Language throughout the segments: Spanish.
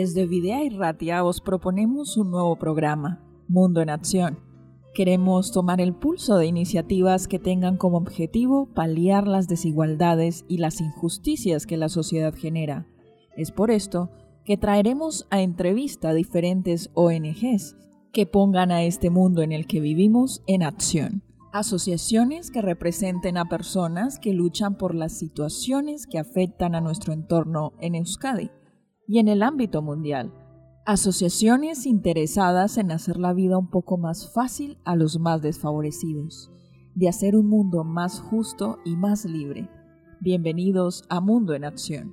Desde Videa y Ratia os proponemos un nuevo programa, Mundo en Acción. Queremos tomar el pulso de iniciativas que tengan como objetivo paliar las desigualdades y las injusticias que la sociedad genera. Es por esto que traeremos a entrevista a diferentes ONGs que pongan a este mundo en el que vivimos en acción. Asociaciones que representen a personas que luchan por las situaciones que afectan a nuestro entorno en Euskadi y en el ámbito mundial. Asociaciones interesadas en hacer la vida un poco más fácil a los más desfavorecidos, de hacer un mundo más justo y más libre. Bienvenidos a Mundo en Acción.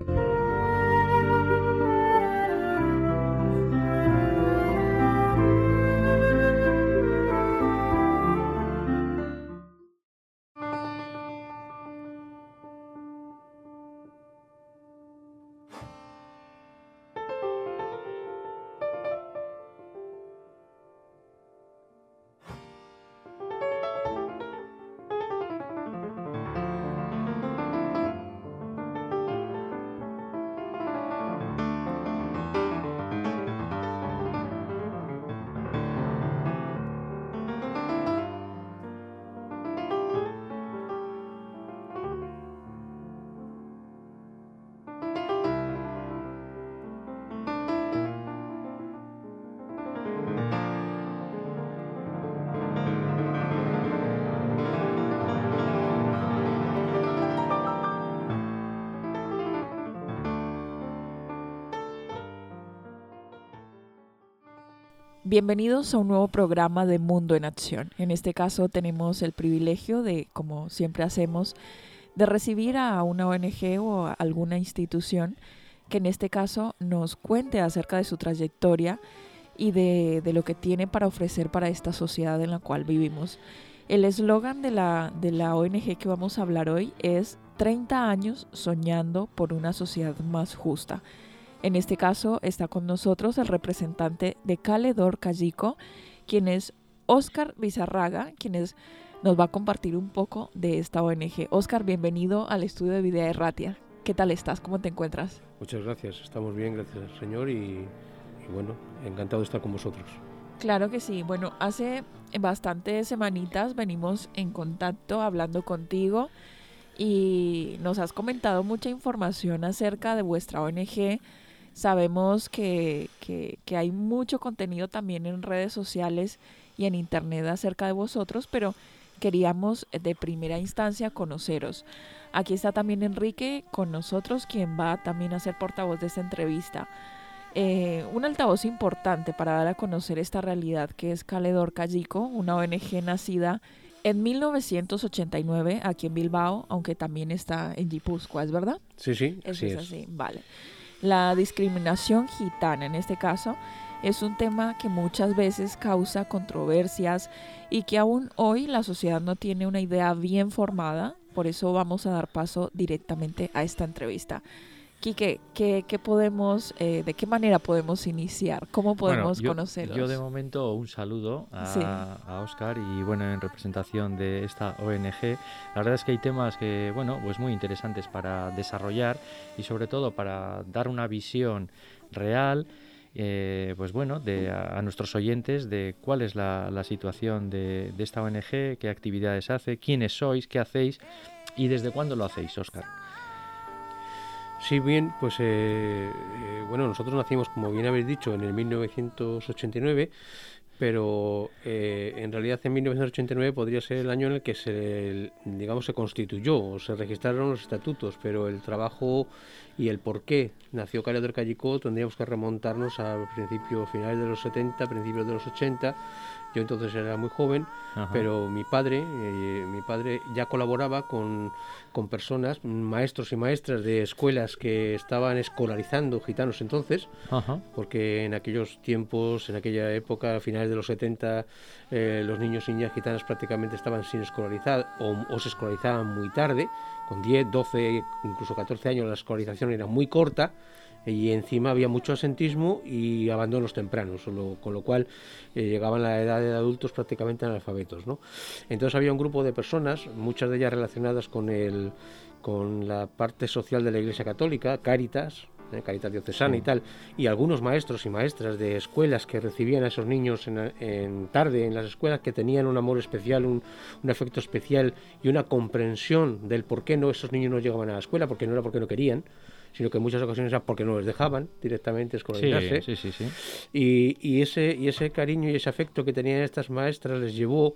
Bienvenidos a un nuevo programa de Mundo en Acción. En este caso tenemos el privilegio de, como siempre hacemos, de recibir a una ONG o a alguna institución que en este caso nos cuente acerca de su trayectoria y de, de lo que tiene para ofrecer para esta sociedad en la cual vivimos. El eslogan de la, de la ONG que vamos a hablar hoy es 30 años soñando por una sociedad más justa. En este caso está con nosotros el representante de Caledor Callico, quien es Oscar Bizarraga, quien nos va a compartir un poco de esta ONG. Oscar, bienvenido al estudio de Vida Erratia. ¿Qué tal estás? ¿Cómo te encuentras? Muchas gracias, estamos bien, gracias al Señor y, y bueno, encantado de estar con vosotros. Claro que sí. Bueno, hace bastantes semanitas venimos en contacto hablando contigo y nos has comentado mucha información acerca de vuestra ONG Sabemos que, que, hay mucho contenido también en redes sociales y en internet acerca de vosotros, pero queríamos de primera instancia conoceros. Aquí está también Enrique con nosotros, quien va también a ser portavoz de esta entrevista. Eh, un altavoz importante para dar a conocer esta realidad que es Caledor Callico, una ONG nacida en 1989 aquí en Bilbao, aunque también está en Guipúzcoa, ¿es verdad? Sí, sí, Eso es, así, vale. La discriminación gitana en este caso es un tema que muchas veces causa controversias y que aún hoy la sociedad no tiene una idea bien formada. Por eso vamos a dar paso directamente a esta entrevista. Quique, ¿qué, podemos, eh, ¿de qué manera podemos iniciar? ¿Cómo podemos yo, conocerlos? Yo de momento un saludo a, a, Oscar y bueno, en representación de esta ONG. La verdad es que hay temas que, bueno, pues muy interesantes para desarrollar y sobre todo para dar una visión real eh, pues bueno, de, a, nuestros oyentes de cuál es la, la situación de, de, esta ONG, qué actividades hace, quiénes sois, qué hacéis y desde cuándo lo hacéis, Oscar. Sí, bien, pues eh, eh, bueno, nosotros nacimos, como bien habéis dicho, en el 1989, pero eh, en realidad en 1989 podría ser el año en el que se, digamos, se constituyó o se registraron los estatutos, pero el trabajo y el por qué nació Calle del Callicó tendríamos que remontarnos a principios, finales de los 70, principios de los 80 yo entonces era muy joven, pero mi padre, eh, mi padre ya colaboraba con, con, personas, maestros y maestras de escuelas que estaban escolarizando gitanos entonces, porque en aquellos tiempos, en aquella época, a finales de los 70, eh, los niños y niñas gitanas prácticamente estaban sin escolarizar o, o se escolarizaban muy tarde, con 10, 12, incluso 14 años la escolarización era muy corta y encima había mucho asentismo y abandonos tempranos, con lo cual eh, llegaban a la edad de adultos prácticamente analfabetos. ¿no? Entonces había un grupo de personas, muchas de ellas relacionadas con, el, con la parte social de la Iglesia Católica, Cáritas, ¿eh? Caritas Diocesana y tal, y algunos maestros y maestras de escuelas que recibían a esos niños en, tarde en las escuelas que tenían un amor especial, un, un, afecto especial y una comprensión del por qué no esos niños no llegaban a la escuela, porque no era porque no querían, sino que en muchas ocasiones era porque no les dejaban directamente escolarizarse. Sí, sí, sí, y, y, ese, y ese cariño y ese afecto que tenían estas maestras les llevó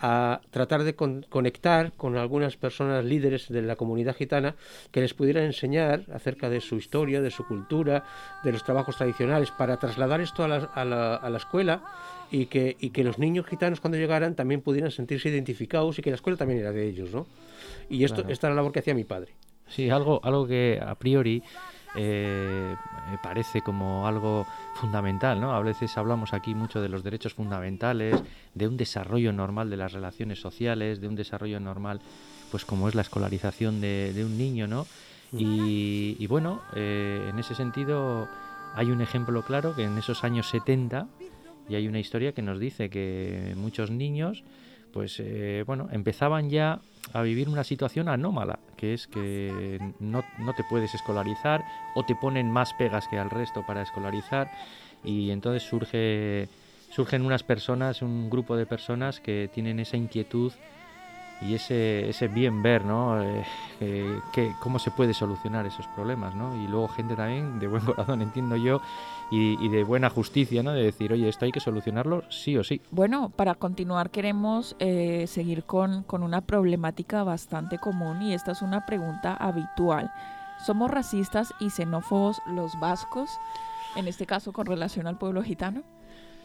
a tratar de conectar con algunas personas líderes de la comunidad gitana que les pudieran enseñar acerca de su historia, de su cultura, de los trabajos tradicionales, para trasladar esto a la, a la, a la escuela y que, y que los niños gitanos cuando llegaran también pudieran sentirse identificados y que la escuela también era de ellos, ¿no? Y esto, esta era la labor que hacía mi padre. Sí, algo, algo que a priori eh, parece como algo fundamental, ¿no? A veces hablamos aquí mucho de los derechos fundamentales, de un desarrollo normal de las relaciones sociales, de un desarrollo normal, pues como es la escolarización de, un niño, ¿no? Y, bueno, eh, en ese sentido hay un ejemplo claro que en esos años 70 y hay una historia que nos dice que muchos niños pues eh, bueno, empezaban ya a vivir una situación anómala, que es que no, no, te puedes escolarizar o te ponen más pegas que al resto para escolarizar y entonces surge, surgen unas personas, un grupo de personas que tienen esa inquietud y ese, ese bien ver, ¿no? Eh, que, cómo se puede solucionar esos problemas, ¿no? Y luego gente también de buen corazón, entiendo yo, y, de buena justicia, ¿no? De decir, oye, esto hay que solucionarlo sí o sí. Bueno, para continuar queremos eh, seguir con, con una problemática bastante común y esta es una pregunta habitual. ¿Somos racistas y xenófobos los vascos, en este caso con relación al pueblo gitano?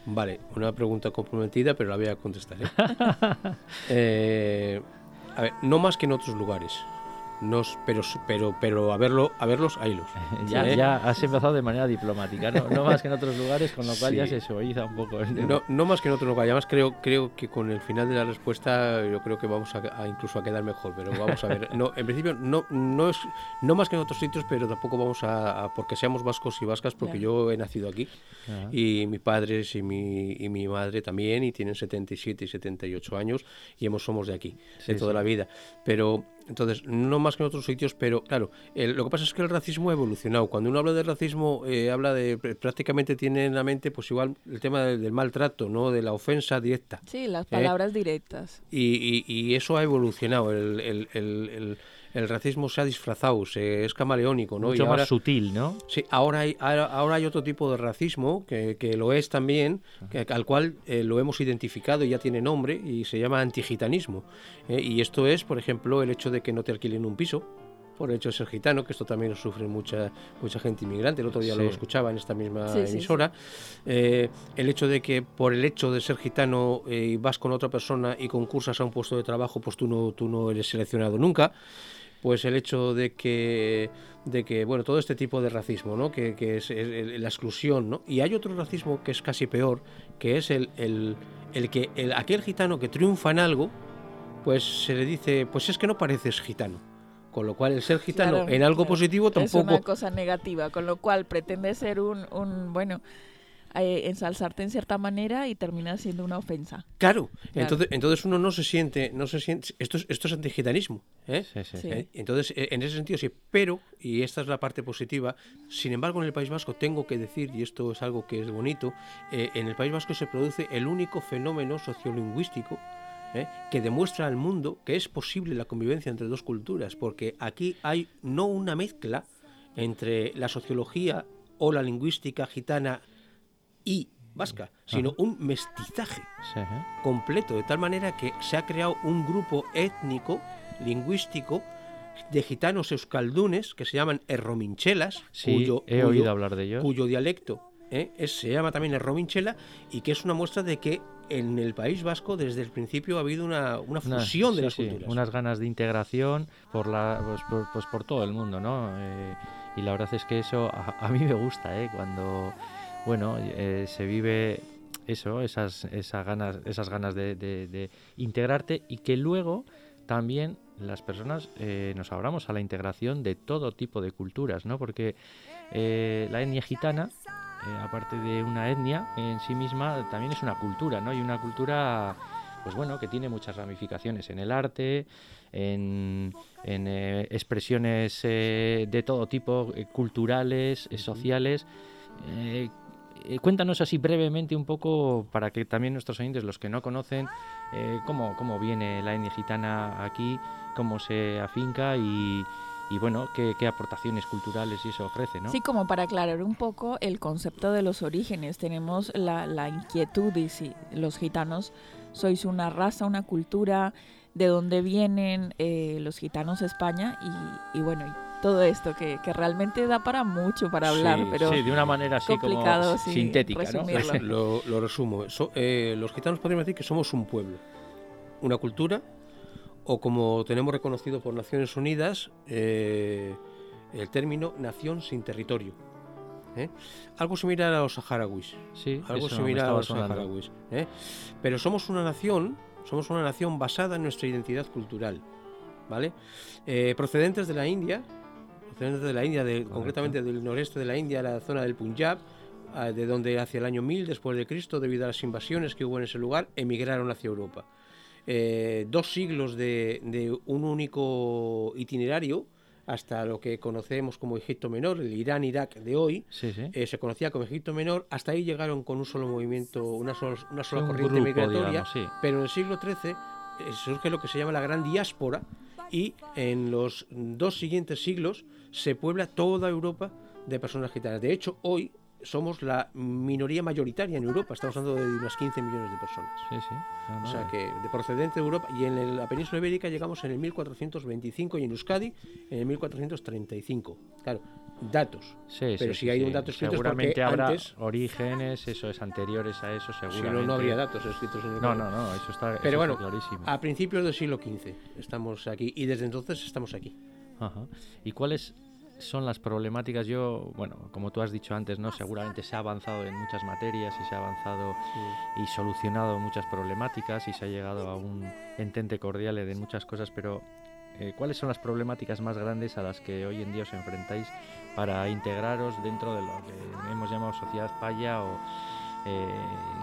Vale, una pregunta comprometida, pero la voy a contestar. ¿eh? eh, a ver, no más que en otros lugares pero, pero, pero a, verlo, a verlos, haylos. ya, ya has empezado de manera diplomática, no, no, más que en otros lugares, con lo cual ya se suaviza un poco. No, no, más que en otros lugares, además creo, creo que con el final de la respuesta yo creo que vamos a, incluso a quedar mejor, pero vamos a ver. No, en principio no, no es no más que en otros sitios, pero tampoco vamos a, porque seamos vascos y vascas, porque yo he nacido aquí y mis padres y mi, y mi madre también, y tienen 77 y 78 años y hemos, somos de aquí, de toda la vida. Pero entonces, no más que en otros sitios, pero claro, lo que pasa es que el racismo ha evolucionado. Cuando uno habla de racismo, eh, habla de, prácticamente tiene en la mente, pues igual, el tema del, maltrato, ¿no? De la ofensa directa. Sí, las palabras directas. Y, y, eso ha evolucionado. el, el el racismo se ha disfrazado, se, es camaleónico, ¿no? Mucho más sutil, ¿no? Sí, ahora hay, ahora hay otro tipo de racismo que, que lo es también, que, al cual eh, lo hemos identificado y ya tiene nombre y se llama antigitanismo. ¿eh? y esto es, por ejemplo, el hecho de que no te alquilen un piso, por el hecho de ser gitano, que esto también lo sufre mucha, mucha gente inmigrante, el otro día lo escuchaba en esta misma emisora, eh, el hecho de que por el hecho de ser gitano y vas con otra persona y concursas a un puesto de trabajo, pues tú no, tú no eres seleccionado nunca pues el hecho de que, de que bueno, todo este tipo de racismo, ¿no? que, que es, la exclusión, ¿no? y hay otro racismo que es casi peor, que es el, el, el que el, aquel gitano que triunfa en algo, pues se le dice, pues es que no pareces gitano. Con lo cual el ser gitano en algo positivo tampoco... Es una cosa negativa, con lo cual pretende ser un, un bueno, eh, ensalzarte en cierta manera y termina siendo una ofensa. Claro, Entonces, entonces uno no se siente, no se siente, esto es, esto es antigitanismo. ¿eh? ¿Eh? Entonces, en ese sentido sí, pero, y esta es la parte positiva, sin embargo en el País Vasco tengo que decir, y esto es algo que es bonito, en el País Vasco se produce el único fenómeno sociolingüístico que demuestra al mundo que es posible la convivencia entre dos culturas, porque aquí hay no una mezcla entre la sociología o la lingüística gitana y vasca, sino un mestizaje completo, de tal manera que se ha creado un grupo étnico, lingüístico, de gitanos euskaldunes que se llaman errominchelas, cuyo, he oído hablar de ellos. cuyo dialecto ¿eh? se llama también errominchela y que es una muestra de que en el País Vasco desde el principio ha habido una, una fusión de las culturas. unas ganas de integración por, la, pues, por, pues por todo el mundo, ¿no? Eh, y la verdad es que eso a, a mí me gusta, ¿eh? Cuando bueno, eh, se vive eso, esas, esas ganas, esas ganas de, integrarte y que luego también las personas eh, nos abramos a la integración de todo tipo de culturas, ¿no? Porque eh, la etnia gitana, aparte de una etnia en sí misma, también es una cultura, ¿no? Y una cultura pues bueno, que tiene muchas ramificaciones en el arte, en, eh, expresiones eh, de todo tipo, eh, culturales, sociales. Cuéntanos así brevemente un poco, para que también nuestros oyentes, los que no conocen, cómo, cómo viene la etnia gitana aquí, cómo se afinca y, y bueno, qué, aportaciones culturales y eso ofrece, ¿no? Sí, como para aclarar un poco el concepto de los orígenes, tenemos la, inquietud de si los gitanos sois una raza, una cultura, de dónde vienen eh, los gitanos a España y, bueno, y todo esto que, realmente da para mucho para hablar, pero sí, de una manera así complicado, como sintética, ¿no? Lo, resumo. Eh, los gitanos podríamos decir que somos un pueblo, una cultura o como tenemos reconocido por Naciones Unidas, eh, el término nación sin territorio. ¿eh? Algo similar a los saharauis. Sí, algo similar a los saharauis. ¿eh? Pero somos una nación, somos una nación basada en nuestra identidad cultural, ¿vale? procedentes de la India, procedentes de la India, concretamente del noreste de la India, la zona del Punjab, de donde hacia el año 1000 después de Cristo, debido a las invasiones que hubo en ese lugar, emigraron hacia Europa. Eh, dos siglos de, un único itinerario hasta lo que conocemos como Egipto Menor, el Irán-Irak de hoy, eh, se conocía como Egipto Menor, hasta ahí llegaron con un solo movimiento, una sola, una sola corriente migratoria, pero en el siglo XIII eh, surge lo que se llama la gran diáspora y en los dos siguientes siglos se puebla toda Europa de personas gitanas. De hecho, hoy somos la minoría mayoritaria en Europa, estamos hablando de unas 15 millones de personas. Sí, sí. o sea que de procedente de Europa y en la península ibérica llegamos en el 1425 y en Euskadi en el 1435. Claro, datos. Sí, pero si hay un dato escrito seguramente habrá orígenes, eso es anteriores a eso, seguramente. Si no, no habría datos escritos en el No, no, no, eso está Pero bueno, clarísimo. a principios del siglo XV estamos aquí y desde entonces estamos aquí. Ajá. ¿Y cuál es son las problemáticas. Yo, bueno, como tú has dicho antes, ¿no? Seguramente se ha avanzado en muchas materias y se ha avanzado y solucionado muchas problemáticas y se ha llegado a un entente cordial de muchas cosas, pero eh, ¿cuáles son las problemáticas más grandes a las que hoy en día os enfrentáis para integraros dentro de lo que hemos llamado sociedad paya o, eh,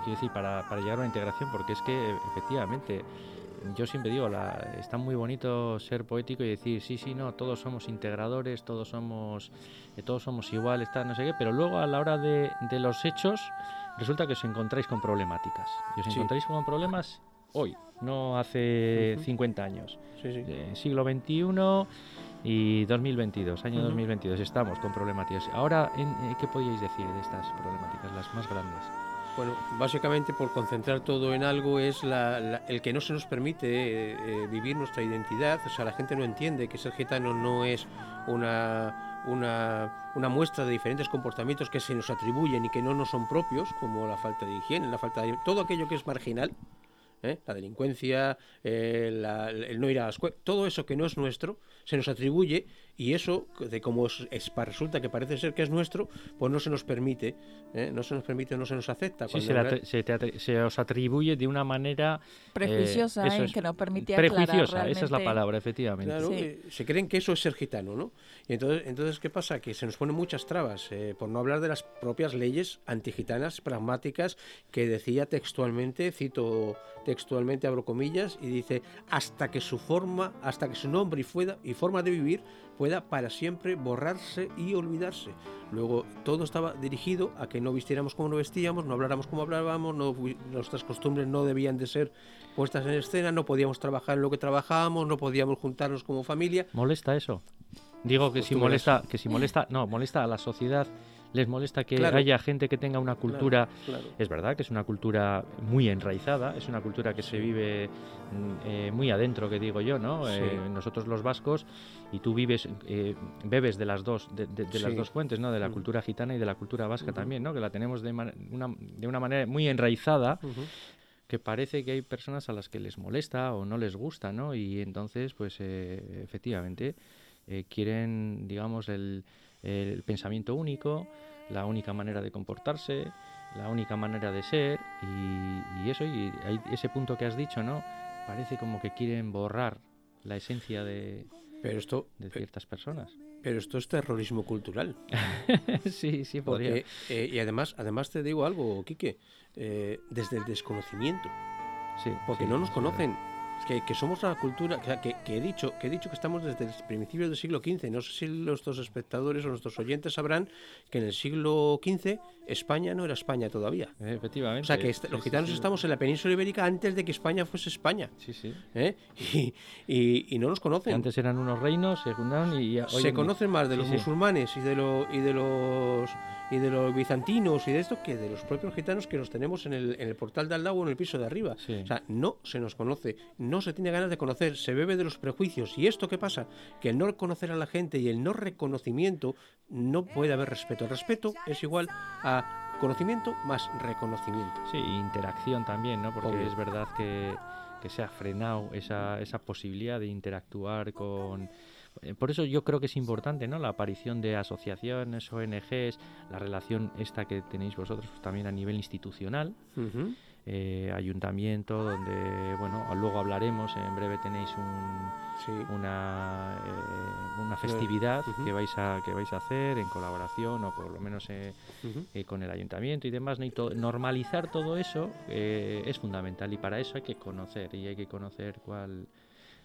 quiero decir, para, para llegar a una integración? Porque es que efectivamente yo siempre digo, la, está muy bonito ser poético y decir, sí, sí, no, todos somos integradores, todos somos, eh, todos somos iguales, no sé qué, pero luego a la hora de, los hechos resulta que os encontráis con problemáticas. Y os encontráis con problemas hoy, no hace 50 años. Sí, sí. siglo XXI y 2022, año 2022, estamos con problemáticas. Ahora, ¿en, ¿qué podíais decir de estas problemáticas, las más grandes? Bueno, básicamente por concentrar todo en algo es el que no se nos permite eh, eh, vivir nuestra identidad. O sea, la gente no entiende que ser gitano no es una, una, una, muestra de diferentes comportamientos que se nos atribuyen y que no nos son propios, como la falta de higiene, la falta de... todo aquello que es marginal, ¿eh? la delincuencia, el no ir a la escuela, todo eso que no es nuestro, se nos atribuye y eso, de como es, resulta que parece ser que es nuestro, pues no se nos permite, ¿eh? no se nos permite, no se nos acepta. Sí, se, os atribuye de una manera... Eh, Prejuiciosa, ¿eh? que no permite Prejuiciosa, esa es la palabra, efectivamente. Claro, se creen que eso es ser gitano, ¿no? Y entonces, entonces ¿qué pasa? Que se nos ponen muchas trabas, por no hablar de las propias leyes antigitanas, pragmáticas, que decía textualmente, cito textualmente, abro comillas, y dice, hasta que su forma, hasta que su nombre y, fuera, y forma de vivir pueda para siempre borrarse y olvidarse. Luego todo estaba dirigido a que no vistiéramos como no vestíamos, no habláramos como hablábamos, no, nuestras costumbres no debían de ser puestas en escena, no podíamos trabajar en lo que trabajábamos, no podíamos juntarnos como familia. ¿Molesta eso? Digo que si molesta, que si molesta, no, molesta a la sociedad les molesta que haya gente que tenga una cultura, es verdad que es una cultura muy enraizada, es una cultura que se vive mm, eh, muy adentro, que digo yo, ¿no? Eh, nosotros los vascos, y tú vives, eh, bebes de las dos, de, las dos fuentes, ¿no? De la mm. cultura gitana y de la cultura vasca también, ¿no? Que la tenemos de, una, de una manera muy enraizada, que parece que hay personas a las que les molesta o no les gusta, ¿no? Y entonces, pues efectivamente, quieren, digamos, el el pensamiento único, la única manera de comportarse, la única manera de ser y, eso, y ese punto que has dicho, ¿no? Parece como que quieren borrar la esencia de, pero esto, de ciertas personas. Pero esto es terrorismo cultural. sí, sí, podría. Eh, y además, además te digo algo, Quique, eh, desde el desconocimiento. porque no nos conocen que, somos una cultura, que, que, he dicho, que he dicho que estamos desde el principio del siglo XV. No sé si nuestros espectadores o nuestros oyentes sabrán que en el siglo XV España no era España todavía. Efectivamente. O sea que los gitanos estamos en la península ibérica antes de que España fuese España. Sí, sí. ¿Eh? Y, no nos conocen. Antes eran unos reinos, se y se conocen más de los musulmanes y de, lo, y de los y de los bizantinos y de esto que de los propios gitanos que los tenemos en el, en el portal de al lado o en el piso de arriba. O sea, no se nos conoce, no se tiene ganas de conocer, se bebe de los prejuicios. ¿Y esto qué pasa? Que el no conocer a la gente y el no reconocimiento no puede haber respeto. El respeto es igual a conocimiento más reconocimiento. Sí, interacción también, ¿no? Porque es verdad que, que se ha frenado esa, esa posibilidad de interactuar con eh, por eso yo creo que es importante ¿no? la aparición de asociaciones, ONGs, la relación esta que tenéis vosotros pues, también a nivel institucional, eh, ayuntamiento, donde, bueno, luego hablaremos, en breve tenéis una, eh, una festividad que, vais a, que vais a hacer en colaboración o por lo menos con el ayuntamiento y demás. normalizar todo eso es fundamental y para eso hay que conocer y hay que conocer cuál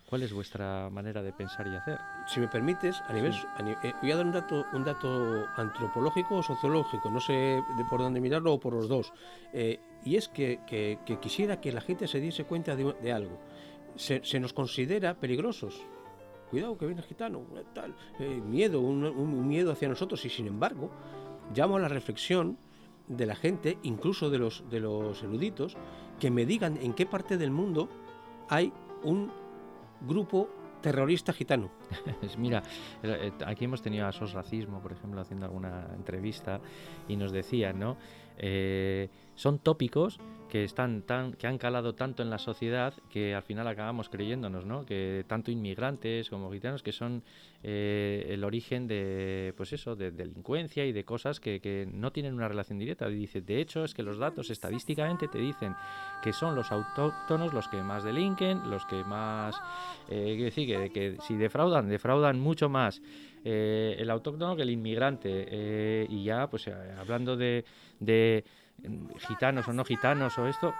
¿Cuál es vuestra manera de pensar y hacer? Si me permites, a nivel, eh, voy a dar un dato, un dato antropológico o sociológico, no sé de por dónde mirarlo o por los dos. Eh, y es que, quisiera que la gente se diese cuenta de, algo. Se, nos considera peligrosos. Cuidado que viene el gitano, tal, eh, miedo, un, miedo hacia nosotros. Y sin embargo, llamo a la reflexión de la gente, incluso de los, de los eruditos, que me digan en qué parte del mundo hay un grupo terrorista gitano. Mira, eh, aquí hemos tenido a SOS Racismo, por ejemplo, haciendo alguna entrevista y nos decían, ¿no? Eh, son tópicos que están tan que han calado tanto en la sociedad que al final acabamos creyéndonos no que tanto inmigrantes como gitanos que son eh, el origen de pues eso de delincuencia y de cosas que, no tienen una relación directa. Dice de hecho es que los datos estadísticamente te dicen que son los autóctonos los que más delinquen los que más eh, decir que, si defraudan defraudan mucho más eh, el autóctono que el inmigrante. Y ya pues hablando de gitanos o no gitanos o esto,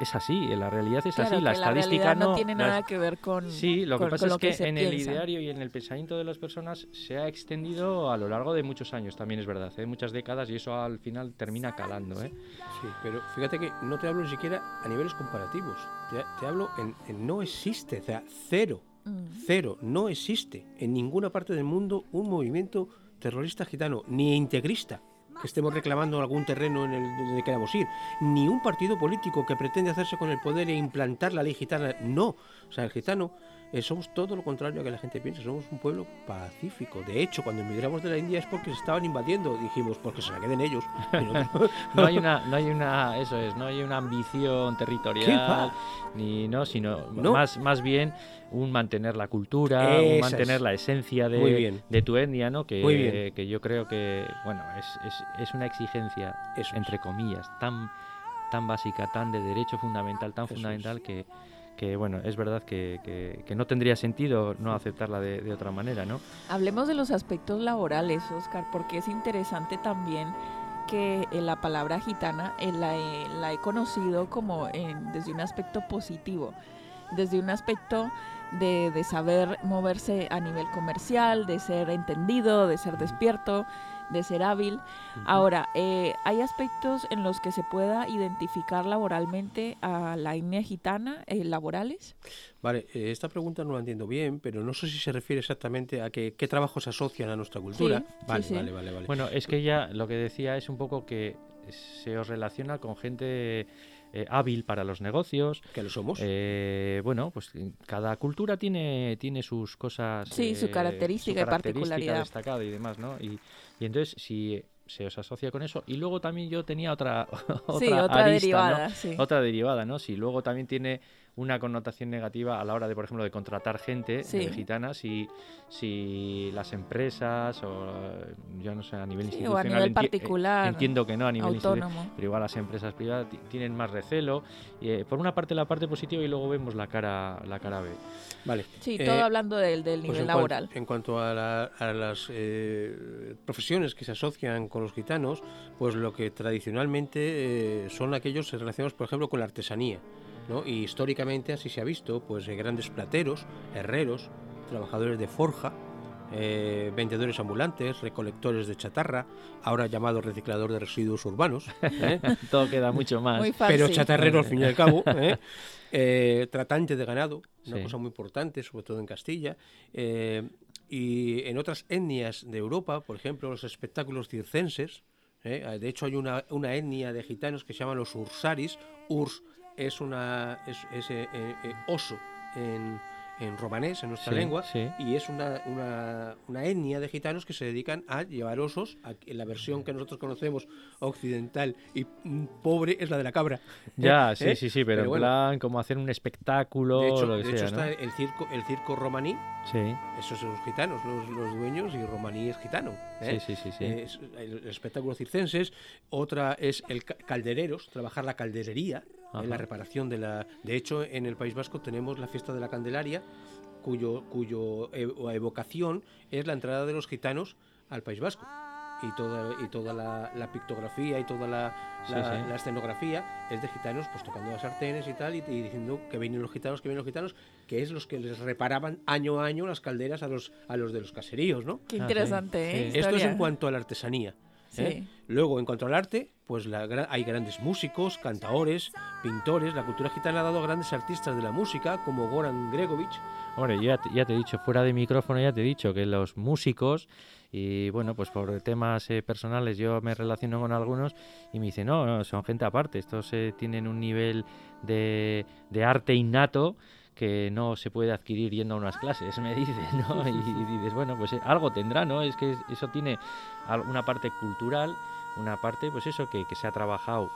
es así, la realidad es así, la estadística no, tiene nada que ver con Sí, lo que pasa es que, en el ideario y en el pensamiento de las personas se ha extendido a lo largo de muchos años, también es verdad, ¿eh? muchas décadas y eso al final termina calando. ¿eh? Sí, pero fíjate que no te hablo ni siquiera a niveles comparativos, te, hablo en, no existe, o sea, cero, mm. cero, no existe en ninguna parte del mundo un movimiento terrorista gitano, ni integrista que estemos reclamando algún terreno en el que queramos ir, ni un partido político que pretende hacerse con el poder e implantar la ley gitana, no. O sea, el gitano eh, somos todo lo contrario a que la gente piensa, somos un pueblo pacífico. De hecho, cuando emigramos de la India es porque se estaban invadiendo, dijimos, porque se la queden ellos. no. Hay una, no hay una, eso es, no hay una ambición territorial, ni no, sino más, más bien un mantener la cultura, un mantener la esencia de, de, tu etnia, ¿no? Que, que yo creo que, bueno, es, es, es una exigencia, entre comillas, tan, tan básica, tan de derecho fundamental, tan fundamental que que bueno, es verdad que, no tendría sentido no aceptarla de, otra manera, ¿no? Hablemos de los aspectos laborales, Oscar, porque es interesante también que eh, la palabra gitana eh, la, he, conocido como desde un aspecto positivo, desde un aspecto de, de saber moverse a nivel comercial, de ser entendido, de ser despierto, de ser hábil. Ahora, eh, ¿hay aspectos en los que se pueda identificar laboralmente a la etnia gitana, eh, laborales? Vale, eh, esta pregunta no la entiendo bien, pero no sé si se refiere exactamente a que, qué trabajos se asocian a nuestra cultura. vale, vale, vale, vale. Bueno, es que ya lo que decía es un poco que se os relaciona con gente hábil para los negocios. Que lo somos. bueno, pues cada cultura tiene, tiene sus cosas. Sí, su característica, y particularidad. destacada y demás, ¿no? Y, y entonces, si se os asocia con eso. Y luego también yo tenía otra, otra, derivada, Otra derivada, ¿no? Si luego también tiene una connotación negativa a la hora de, por ejemplo, de contratar gente eh, gitana, si, si las empresas o yo no sé, a nivel institucional a nivel particular, entiendo que no a nivel autónomo. pero igual las empresas privadas tienen más recelo. Eh, por una parte la parte positiva y luego vemos la cara la cara B. Vale. Sí, eh, todo hablando del, del pues nivel laboral. en cuanto a, las profesiones que se asocian con los gitanos, pues lo que tradicionalmente son aquellos relacionados, por ejemplo, con la artesanía ¿no? Y históricamente así se ha visto, pues grandes plateros, herreros, trabajadores de forja, eh, vendedores ambulantes, recolectores de chatarra, ahora llamado reciclador de residuos urbanos. ¿eh? Todo queda mucho más. Pero chatarrero al fin y al cabo. ¿eh? tratante de ganado, una cosa muy importante, sobre todo en Castilla. y en otras etnias de Europa, por ejemplo, los espectáculos circenses. De hecho, hay una, una, etnia de gitanos que se llaman los ursaris. Urs es, una, es, oso en en romanés, en nuestra lengua, y es una, una, una, etnia de gitanos que se dedican a llevar osos, en la versión que nosotros conocemos occidental y pobre es la de la cabra. Ya, sí, ¿Eh? sí, sí, pero, en plan como hacer un espectáculo. De hecho, lo que está el circo, el circo romaní, sí. esos son los gitanos, los, los dueños, y romaní es gitano. ¿eh? Sí, sí, sí. el, espectáculo circenses, otra es el caldereros, trabajar la calderería en la reparación de la... De hecho, en el País Vasco tenemos la fiesta de la Candelaria, cuyo, cuyo evocación es la entrada de los gitanos al País Vasco. Y toda, y toda la, pictografía y toda la, la, escenografía es de gitanos pues tocando las sartenes y tal y, diciendo que vienen los gitanos, que vienen los gitanos, que es los que les reparaban año a año las calderas a los, a los de los caseríos, ¿no? Qué interesante, ¿eh? Esto es en cuanto a la artesanía. ¿Eh? Luego, en cuanto al arte, pues hay grandes músicos, cantaores, pintores. La cultura gitana ha dado a grandes artistas de la música, como Goran Gregovic. Hombre, ya, ya te he dicho, fuera de micrófono ya te he dicho que los músicos, y bueno, pues por temas eh, personales yo me relaciono con algunos y me dicen, no, no son gente aparte, estos eh, tienen un nivel de, de arte innato que no se puede adquirir yendo a unas clases, me dice, ¿no? Y, dices, bueno, pues eh, algo tendrá, ¿no? Es que eso tiene una parte cultural, una parte, pues eso, que, que se ha trabajado,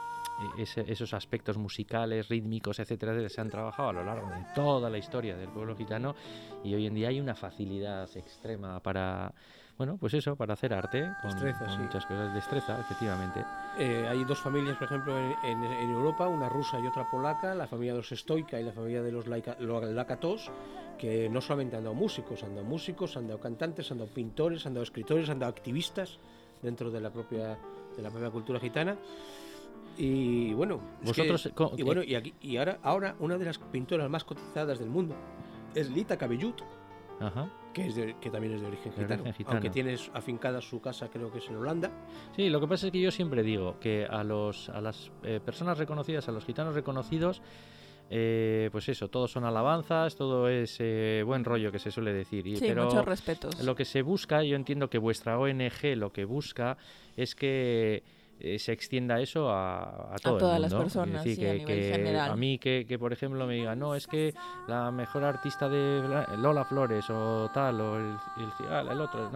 eh, esos aspectos musicales, rítmicos, etcétera, se han trabajado a lo largo de toda la historia del pueblo gitano y hoy en día hay una facilidad extrema para bueno, pues eso, para hacer arte, con, muchas cosas, destreza, efectivamente. Eh, hay dos familias, por ejemplo, en, Europa, una rusa y otra polaca, la familia de los Stoica y la familia de los Lakatos, que no solamente han dado músicos, han dado músicos, han dado cantantes, han dado pintores, han dado escritores, han dado activistas dentro de la propia, de la propia cultura gitana. Y bueno, vosotros y bueno y aquí y ahora ahora una de las pintoras más cotizadas del mundo es Lita Cabellut Que, es que también es de origen gitano, aunque tiene afincada su casa, creo que es en Holanda. Sí, lo que pasa es que yo siempre digo que a, los, a las eh, personas reconocidas, a los gitanos reconocidos, eh, pues eso, todos son alabanzas, todo es eh, buen rollo que se suele decir. Y, sí, muchos respetos. Lo que se busca, yo entiendo que vuestra ONG lo que busca es que eh, se extienda eso a, a, todo a todas las personas, sí, a nivel general. A mí que, que, por ejemplo, me digan, no, es que la mejor artista de Lola Flores o tal, o el, el, el otro...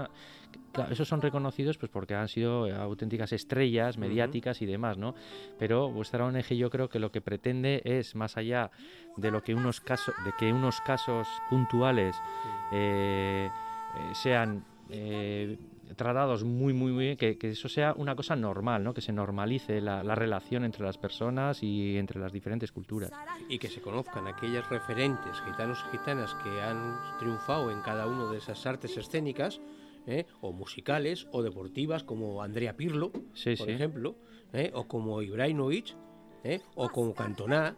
Claro, esos son reconocidos pues porque han sido auténticas estrellas mediáticas y demás, ¿no? Pero vuestra ONG yo creo que lo que pretende es más allá de lo que unos casos, de que unos casos puntuales eh, eh, sean eh, tratados muy, muy, muy bien, que, eso sea una cosa normal, ¿no? que se normalice la, relación entre las personas y entre las diferentes culturas. Y que se conozcan aquellas referentes gitanos y gitanas que han triunfado en cada una de esas artes escénicas, ¿eh? o musicales, o deportivas, como Andrea Pirlo, por ejemplo, ¿eh? o como Ibrahimovic, ¿eh? o como Cantona,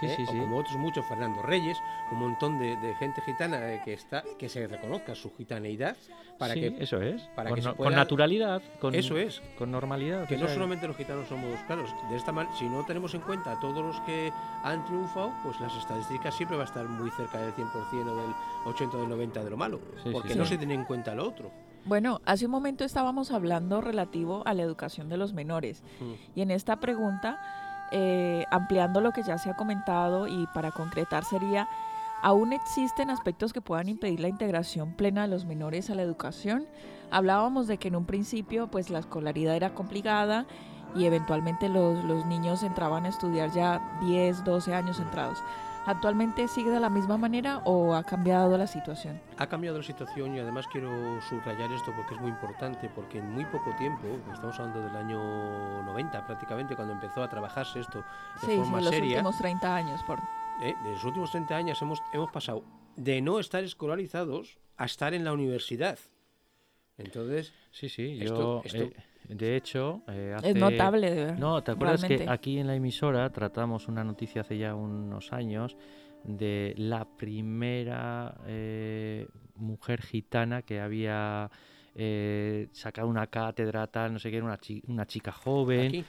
Sí, ¿eh? sí, o como otros muchos, Fernando Reyes, un montón de, gente gitana eh, que está que se reconozca su gitaneidad para que eso es. para con, que con naturalidad con eso es. con normalidad que no solamente los gitanos somos claros de esta manera si no tenemos en cuenta a todos los que han triunfado pues las estadísticas siempre va a estar muy cerca del 100% o del 80 o del 90 de lo malo porque no se tiene en cuenta lo otro. Bueno, hace un momento estábamos hablando relativo a la educación de los menores mm. y en esta pregunta eh, ampliando lo que ya se ha comentado y para concretar sería, ¿aún existen aspectos que puedan impedir la integración plena de los menores a la educación? Hablábamos de que en un principio pues la escolaridad era complicada y eventualmente los, los niños entraban a estudiar ya 10, 12 años entrados. ¿Actualmente sigue de la misma manera o ha cambiado la situación? Ha cambiado la situación y además quiero subrayar esto porque es muy importante, porque en muy poco tiempo, estamos hablando del año 90 prácticamente, cuando empezó a trabajarse esto de forma sí, los últimos 30 años. Por... Eh, de los últimos 30 años hemos, hemos pasado de no estar escolarizados a estar en la universidad. Entonces, sí, sí, yo, de hecho, eh, es notable. De no, ¿te acuerdas que aquí en la emisora tratamos una noticia hace ya unos años de la primera eh, mujer gitana que había eh, sacado una cátedra, tal, no sé qué, era una, una chica joven.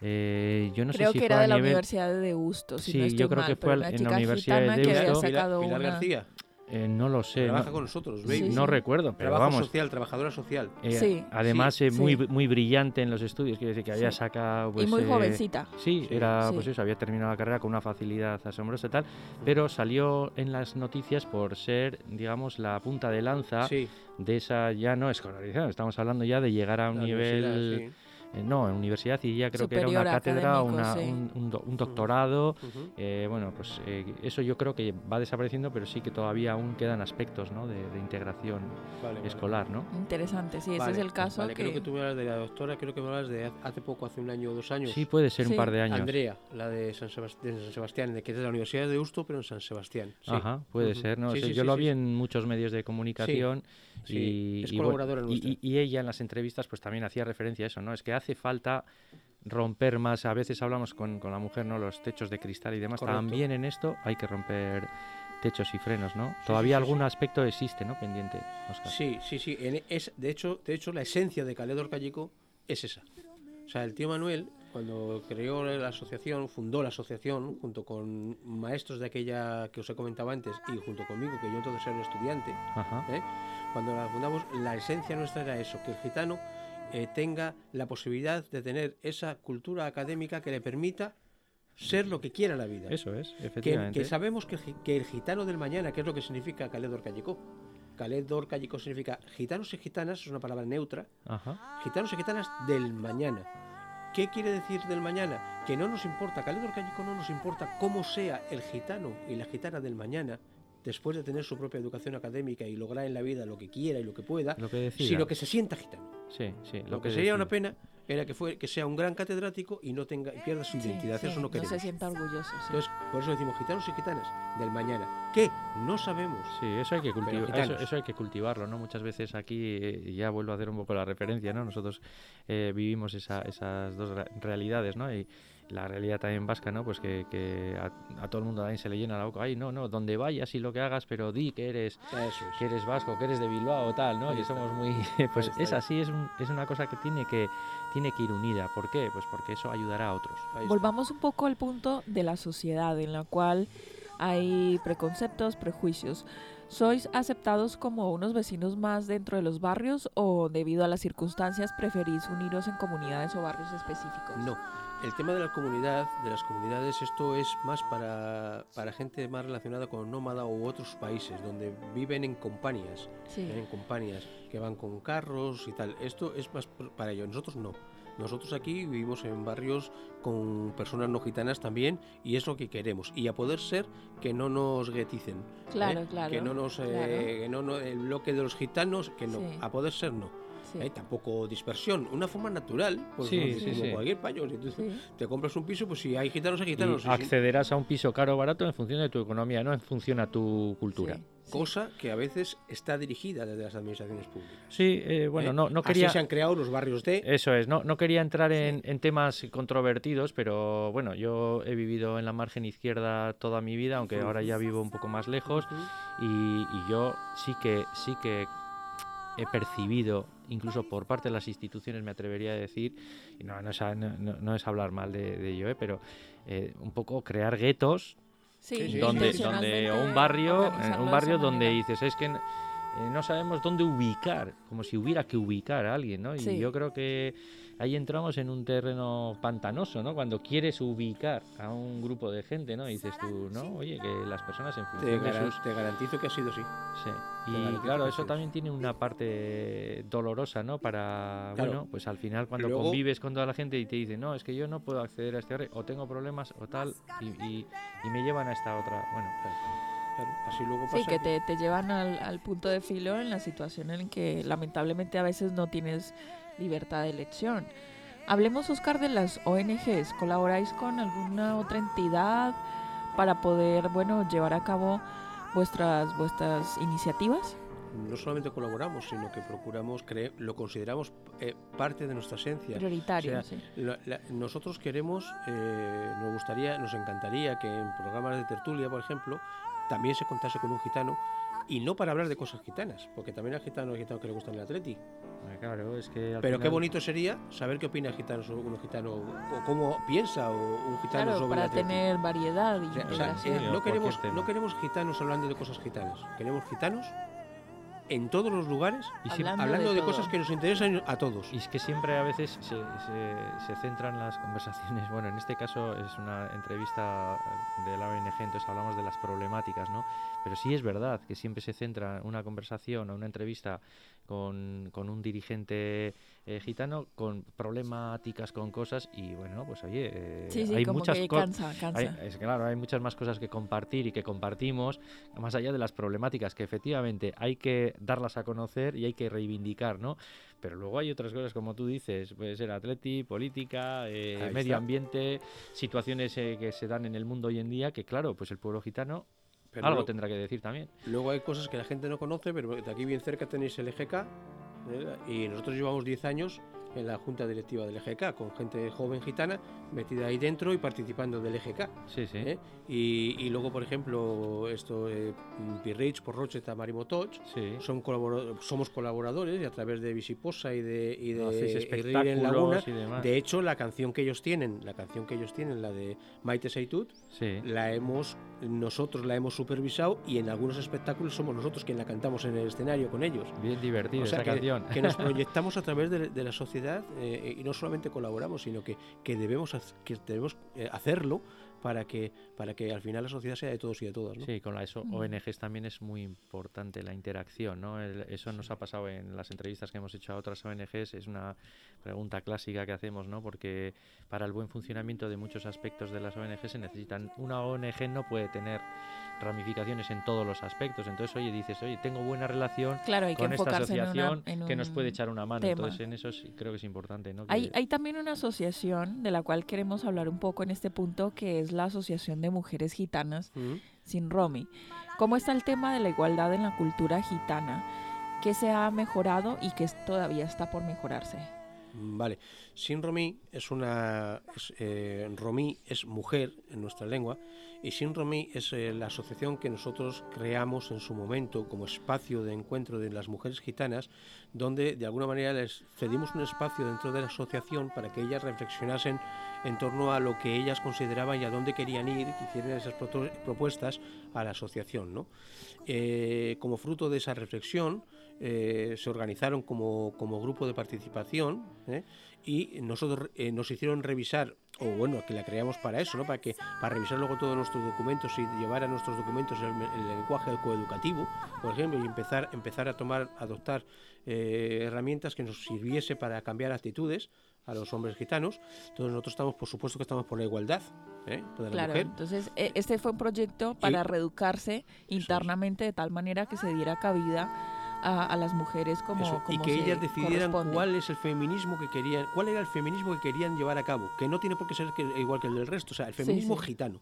Eh, yo no creo sé si que era de la Universidad de Deusto. Si sí, yo creo que fue en la Universidad de Deusto. Pilar, Pilar García. Eh, no lo sé. Trabaja con nosotros, No recuerdo, pero vamos. social, trabajadora social. Eh, además, eh, muy, muy brillante en los estudios, quiere decir que había sacado. Pues, y muy jovencita. Sí, era, pues eso, había terminado la carrera con una facilidad asombrosa y tal, pero salió en las noticias por ser, digamos, la punta de lanza de esa ya no escolarización. Estamos hablando ya de llegar a un nivel eh, no, en universidad y ya creo que era una cátedra, una, un, doctorado. Eh, bueno, pues eh, eso yo creo que va desapareciendo, pero sí que todavía aún quedan aspectos ¿no? de, integración escolar, ¿no? Interesante, sí, ese es el caso. Vale, creo que tú me hablas de la doctora, creo que me hablas de hace poco, hace un año o dos años. Sí, puede ser un par de años. Andrea, la de San, Sebastián, de que es de la Universidad de Usto, pero en San Sebastián. Ajá, puede ser, ¿no? yo lo vi en muchos medios de comunicación y, es colaboradora y, y, ella en las entrevistas pues también hacía referencia a eso, ¿no? Es que hace falta romper más, a veces hablamos con, con la mujer, ¿no? Los techos de cristal y demás. También en esto hay que romper techos y frenos, ¿no? Todavía algún aspecto existe, ¿no? Pendiente, Oscar. Sí, sí, sí. es, de, hecho, de hecho, la esencia de Caledor Callico es esa. O sea, el tío Manuel, cuando creó la asociación, fundó la asociación, junto con maestros de aquella que os he comentado antes y junto conmigo, que yo entonces era un estudiante, ¿eh? cuando la fundamos, la esencia nuestra era eso, que el gitano eh, tenga la posibilidad de tener esa cultura académica que le permita ser lo que quiera la vida. Eso es, efectivamente. Que, sabemos que, que, el gitano del mañana, que es lo que significa Caledor Callicó. Caledor Callicó significa gitanos y gitanas, es una palabra neutra. Gitanos y gitanas del mañana. ¿Qué quiere decir del mañana? Que no nos importa, Caledor Callicó no nos importa cómo sea el gitano y la gitana del mañana, después de tener su propia educación académica y lograr en la vida lo que quiera y lo que pueda, sino que se sienta gitano. Sí, sí, lo, que, sería una pena era que fue que sea un gran catedrático y no tenga pierda su identidad, eso no queremos. No se sienta orgulloso. Entonces, por eso decimos gitanos y gitanas del mañana. ¿Qué? No sabemos. Sí, eso hay que cultivar, eso, hay que cultivarlo, ¿no? Muchas veces aquí eh, ya vuelvo a hacer un poco la referencia, ¿no? Nosotros eh, vivimos esas dos realidades, ¿no? Y, la realidad también vasca, ¿no? Pues que, a, todo el mundo también se le llena la boca, ay, no, no, donde vayas y lo que hagas, pero di que eres, que eres vasco, que eres de Bilbao o tal, ¿no? y somos muy... pues es así, es, es una cosa que tiene, que tiene que ir unida. ¿Por qué? Pues porque eso ayudará a otros. Volvamos un poco al punto de la sociedad en la cual hay preconceptos, prejuicios. ¿Sois aceptados como unos vecinos más dentro de los barrios o debido a las circunstancias preferís uniros en comunidades o barrios específicos? No, el tema de la comunidad, de las comunidades, esto es más para, gente más relacionada con nómada u otros países, donde viven en compañías, en compañías que van con carros y tal. Esto es más para ellos, nosotros no. Nosotros aquí vivimos en barrios con personas no gitanas también y es lo que queremos. Y a poder ser que no nos gueticen. Claro, ¿eh? claro. Que no nos. Eh, no, el bloque de los gitanos, que no. A poder ser no. ¿Eh? tampoco dispersión, una forma natural, pues, como cualquier paño. Si te compras un piso, pues si hay gitanos, hay gitanos. accederás a un piso caro o barato en función de tu economía, no en función a tu cultura. Cosa que a veces está dirigida desde las administraciones públicas. Sí, eh, bueno, ¿Eh? no, no quería. Así se han creado los barrios de. Eso es, no, no quería entrar en, temas controvertidos, pero bueno, yo he vivido en la margen izquierda toda mi vida, aunque ahora ya vivo un poco más lejos, y, y yo sí que, sí que he percibido, incluso por parte de las instituciones, me atrevería a decir, y no, no, es, no, es hablar mal de, ello, ¿eh? pero eh, un poco crear guetos donde, donde o un barrio, eh, un barrio donde dices, es que no sabemos dónde ubicar, como si hubiera que ubicar a alguien, ¿no? Y yo creo que ahí entramos en un terreno pantanoso, ¿no? Cuando quieres ubicar a un grupo de gente, ¿no? dices tú, ¿no? Oye, que las personas en función te, te garantizo que ha sido así. Sí. Y claro, eso también tiene una parte dolorosa, ¿no? Para, bueno, pues al final cuando convives con toda la gente y te dicen, no, es que yo no puedo acceder a este red, o tengo problemas, o tal, y, me llevan a esta otra, bueno. así luego pasa sí, que te, te llevan al, al, punto de filo en la situación en que lamentablemente a veces no tienes libertad de elección. Hablemos, Oscar, de las ONGs. ¿Colaboráis con alguna otra entidad para poder, bueno, llevar a cabo vuestras, vuestras iniciativas? No solamente colaboramos, sino que procuramos, lo consideramos eh, parte de nuestra esencia. Prioritario, nosotros queremos, eh, nos gustaría, nos encantaría que en programas de tertulia, por ejemplo, también se contase con un gitano y no para hablar de cosas gitanas, porque también hay gitanos, gitanos que le gustan el atleti. Ah, claro, es que Pero qué bonito sería saber qué opina gitano sobre un gitano o cómo piensa un gitano claro, sobre para tener variedad y eh, no queremos no queremos gitanos hablando de cosas gitanas, queremos gitanos en todos los lugares y hablando, de, cosas que nos interesan a todos. Y es que siempre a veces se, se, centran las conversaciones, bueno, en este caso es una entrevista de la ONG, entonces hablamos de las problemáticas, ¿no? Pero sí es verdad que siempre se centra una conversación o una entrevista con, con un dirigente eh, gitano con problemáticas, con cosas y bueno, pues oye, eh, hay muchas cosas. Es claro, hay muchas más cosas que compartir y que compartimos, más allá de las problemáticas que efectivamente hay que darlas a conocer y hay que reivindicar, ¿no? Pero luego hay otras cosas, como tú dices, puede ser atleti, política, eh, medio ambiente, situaciones que se dan en el mundo hoy en día, que claro, pues el pueblo gitano algo tendrá que decir también. Luego hay cosas que la gente no conoce, pero de aquí bien cerca tenéis el EGK, y nosotros llevamos 10 años en la junta directiva del EGK, con gente joven gitana metida ahí dentro y participando del EGK. Sí, sí. ¿eh? Y, luego, por ejemplo, esto, eh, Pirreich, Porrocheta, Marimotoch, sí. son somos colaboradores y a través de Visiposa y de, y de en Laguna. De hecho, la canción que ellos tienen, la canción que ellos tienen, la de Maite Seitut, la hemos nosotros la hemos supervisado y en algunos espectáculos somos nosotros quien la cantamos en el escenario con ellos. Bien divertido esa que, canción. Que nos proyectamos a través de, la sociedad eh, y no solamente colaboramos, sino que, que debemos que debemos eh, hacerlo para que, para que al final la sociedad sea de todos y de todas. Sí, con las ONGs también es muy importante la interacción. ¿no? eso nos ha pasado en las entrevistas que hemos hecho a otras ONGs, es una pregunta clásica que hacemos, ¿no? porque para el buen funcionamiento de muchos aspectos de las ONGs se necesitan. Una ONG no puede tener ramificaciones en todos los aspectos. Entonces, oye, dices, oye, tengo buena relación con esta asociación que nos puede echar una mano. Entonces, en eso sí, creo que es importante. ¿no? Hay, hay también una asociación de la cual queremos hablar un poco en este punto, que es la Asociación de Mujeres Gitanas, sin Romy. ¿Cómo está el tema de la igualdad en la cultura gitana? ¿Qué se ha mejorado y qué todavía está por mejorarse? Vale, Sin Romy es una. Eh, Romy es mujer en nuestra lengua y Sin Romy es eh, la asociación que nosotros creamos en su momento como espacio de encuentro de las mujeres gitanas, donde de alguna manera les cedimos un espacio dentro de la asociación para que ellas reflexionasen en torno a lo que ellas consideraban y a dónde querían ir, que hicieran esas propuestas a la asociación. ¿no? Eh, como fruto de esa reflexión, eh, se organizaron como, como, grupo de participación ¿eh? y nosotros eh, nos hicieron revisar o bueno que la creamos para eso no para que para revisar luego todos nuestros documentos y llevar a nuestros documentos el, lenguaje coeducativo por ejemplo y empezar empezar a tomar adoptar herramientas que nos sirviese para cambiar actitudes a los hombres gitanos. Entonces nosotros estamos por supuesto que estamos por la igualdad claro, entonces este fue un proyecto para reeducarse internamente de tal manera que se diera cabida a, las mujeres como, y que ellas decidieran cuál es el feminismo que querían cuál era el feminismo que querían llevar a cabo que no tiene por qué ser igual que el del resto o sea el feminismo gitano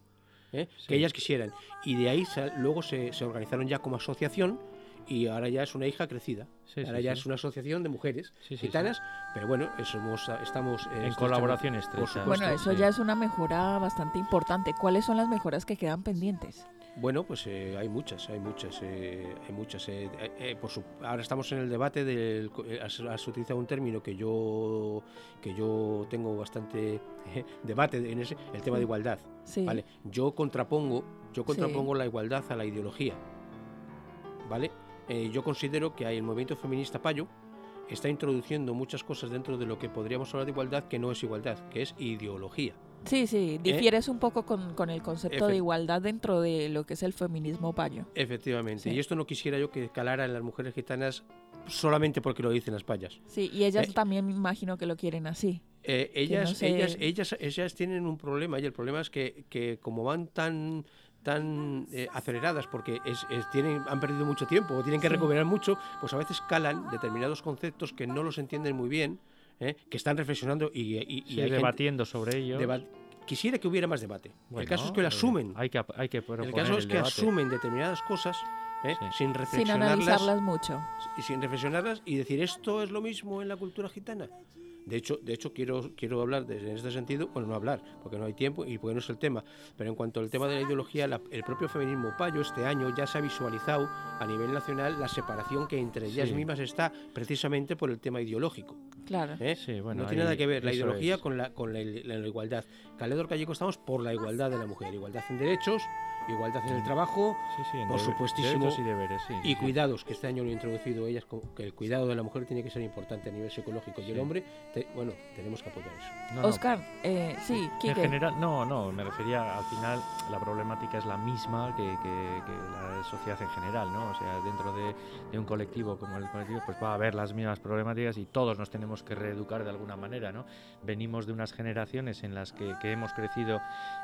¿eh? que ellas quisieran. Y de ahí luego se, se, organizaron ya como asociación y ahora ya es una hija crecida. Ahora ya es una asociación de mujeres gitanas pero bueno somos, estamos eh, en colaboración estrecha. Bueno eso ya es una mejora bastante importante. Cuáles son las mejoras que quedan pendientes bueno, pues eh, hay muchas, hay muchas, eh, hay muchas. Eh, por ahora estamos en el debate del, has, utilizado un término que yo que yo tengo bastante debate en ese, el tema de igualdad. Vale, yo contrapongo, yo contrapongo la igualdad a la ideología. Vale, yo considero que hay el movimiento feminista Payo está introduciendo muchas cosas dentro de lo que podríamos hablar de igualdad que no es igualdad, que es ideología. Sí, sí, ¿Eh? difieres un poco con, el concepto de igualdad dentro de lo que es el feminismo payo. Efectivamente, y esto no quisiera yo que calara en las mujeres gitanas solamente porque lo dicen las payas. Sí, y ellas eh, también me imagino que lo quieren así. Eh, ellas, ellas, ellas, ellas tienen un problema y el problema es que, que como van tan tan aceleradas porque es, tienen, han perdido mucho tiempo o tienen que recuperar mucho, pues a veces calan determinados conceptos que no los entienden muy bien ¿eh? que están reflexionando y, y, debatiendo sobre ello. Quisiera que hubiera más debate. el caso es que lo asumen. Hay que, hay que el caso es que asumen determinadas cosas ¿eh? sin Sin analizarlas mucho. Y sin reflexionarlas y decir, ¿esto es lo mismo en la cultura gitana? De hecho, de hecho quiero, quiero hablar en este sentido, bueno, no hablar, porque no hay tiempo y porque no es el tema, pero en cuanto al tema de la ideología, el propio feminismo payo este año ya se ha visualizado a nivel nacional la separación que entre ellas mismas está precisamente por el tema ideológico. Claro. ¿Eh? no tiene nada que ver la ideología con, la, con la, igualdad. Caledor Gallego estamos por la igualdad de la mujer, igualdad en derechos, igualdad en el trabajo, por supuestísimo, y, deberes, y cuidados, que este año lo he introducido ellas, que el cuidado de la mujer tiene que ser importante a nivel psicológico y el hombre, bueno, tenemos que apoyar eso. Oscar, eh, sí, En general, no, no, me refería, al final la problemática es la misma que, la sociedad en general, ¿no? O sea, dentro de, un colectivo como el colectivo, pues va a haber las mismas problemáticas y todos nos tenemos que reeducar de alguna manera, ¿no? Venimos de unas generaciones en las que, que hemos crecido